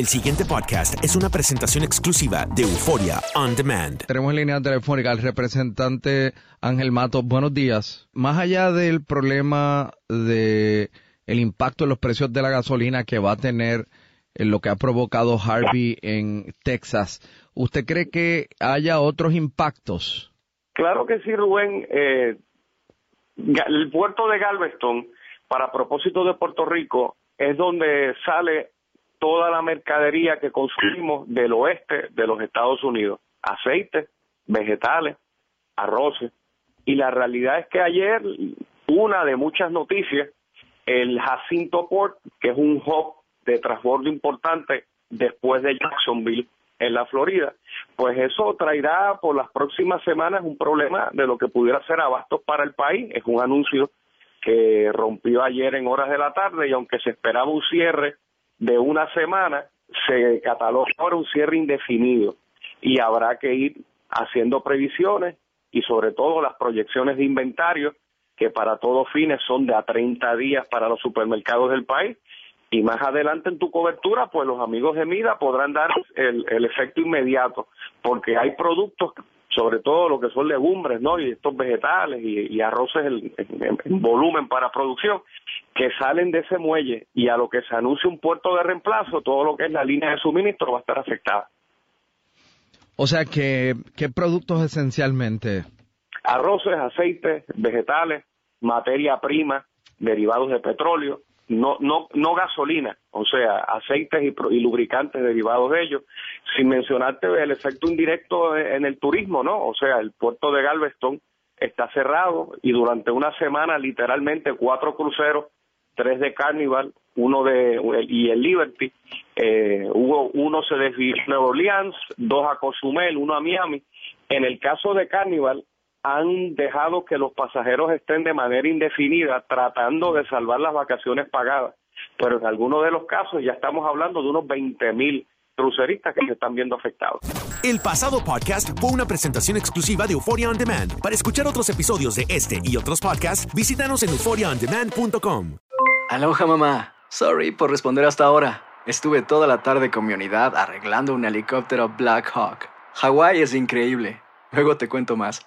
El siguiente podcast es una presentación exclusiva de Euforia On Demand. Tenemos en línea telefónica al representante Ángel Mato. Buenos días. Más allá del problema de el impacto en los precios de la gasolina que va a tener en lo que ha provocado Harvey en Texas, ¿usted cree que haya otros impactos? Claro que sí, Rubén. Eh, el puerto de Galveston, para propósito de Puerto Rico, es donde sale toda la mercadería que consumimos del oeste de los Estados Unidos, aceites, vegetales, arroces. Y la realidad es que ayer, una de muchas noticias, el Jacinto Port, que es un hub de transbordo importante después de Jacksonville, en la Florida, pues eso traerá por las próximas semanas un problema de lo que pudiera ser abastos para el país. Es un anuncio que rompió ayer en horas de la tarde y aunque se esperaba un cierre de una semana, se cataloga ahora un cierre indefinido y habrá que ir haciendo previsiones y sobre todo las proyecciones de inventario que para todos fines son de a 30 días para los supermercados del país. Y más adelante en tu cobertura pues los amigos de Mida podrán dar el, el efecto inmediato porque hay productos sobre todo lo que son legumbres, ¿no? Y estos vegetales y, arroces en, volumen para producción, que salen de ese muelle y a lo que se anuncia un puerto de reemplazo, todo lo que es la línea de suministro va a estar afectada. O sea, que, ¿qué productos esencialmente? Arroces, aceites, vegetales, materia prima, derivados de petróleo, no, no, no gasolina, o sea, aceites y, lubricantes derivados de ellos, sin mencionarte el efecto indirecto en el turismo, ¿no? O sea, el puerto de Galveston está cerrado y durante una semana literalmente cuatro cruceros, tres de Carnival, uno de y el Liberty, eh, hubo uno se desvió a Nueva Orleans, dos a Cozumel, uno a Miami. En el caso de Carnival, han dejado que los pasajeros estén de manera indefinida tratando de salvar las vacaciones pagadas. Pero en algunos de los casos ya estamos hablando de unos 20 mil cruceristas que se están viendo afectados. El pasado podcast fue una presentación exclusiva de Euphoria On Demand. Para escuchar otros episodios de este y otros podcasts, visítanos en euphoriaondemand.com. Aloha mamá. Sorry por responder hasta ahora. Estuve toda la tarde con mi unidad arreglando un helicóptero Black Hawk. Hawái es increíble. Luego te cuento más.